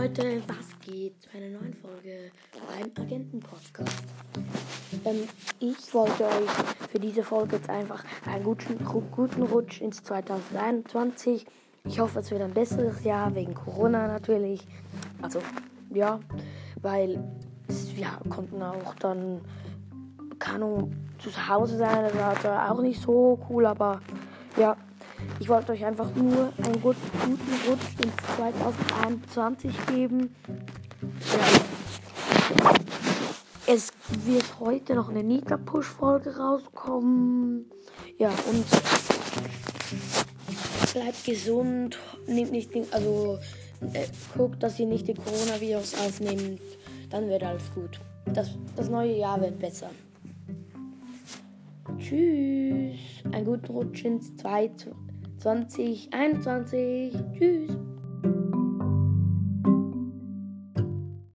Leute, was geht zu einer neuen Folge beim Agenten-Podcast? Ähm, ich wollte euch für diese Folge jetzt einfach einen guten, guten Rutsch ins 2021. Ich hoffe, es wird ein besseres Jahr, wegen Corona natürlich. Also, ja, weil wir konnten auch dann, Ahnung, zu Hause sein. Das war auch nicht so cool, aber ja, ich wollte euch einfach nur einen guten, Rutsch ins 2021 geben. Ja. Es wird heute noch eine Nita Push Folge rauskommen. Ja, und bleibt gesund, nehmt nicht also äh, guckt, dass ihr nicht den Coronavirus aufnehmt, dann wird alles gut. Das, das neue Jahr wird besser. Tschüss. Einen guten Rutsch ins 2021. Tschüss.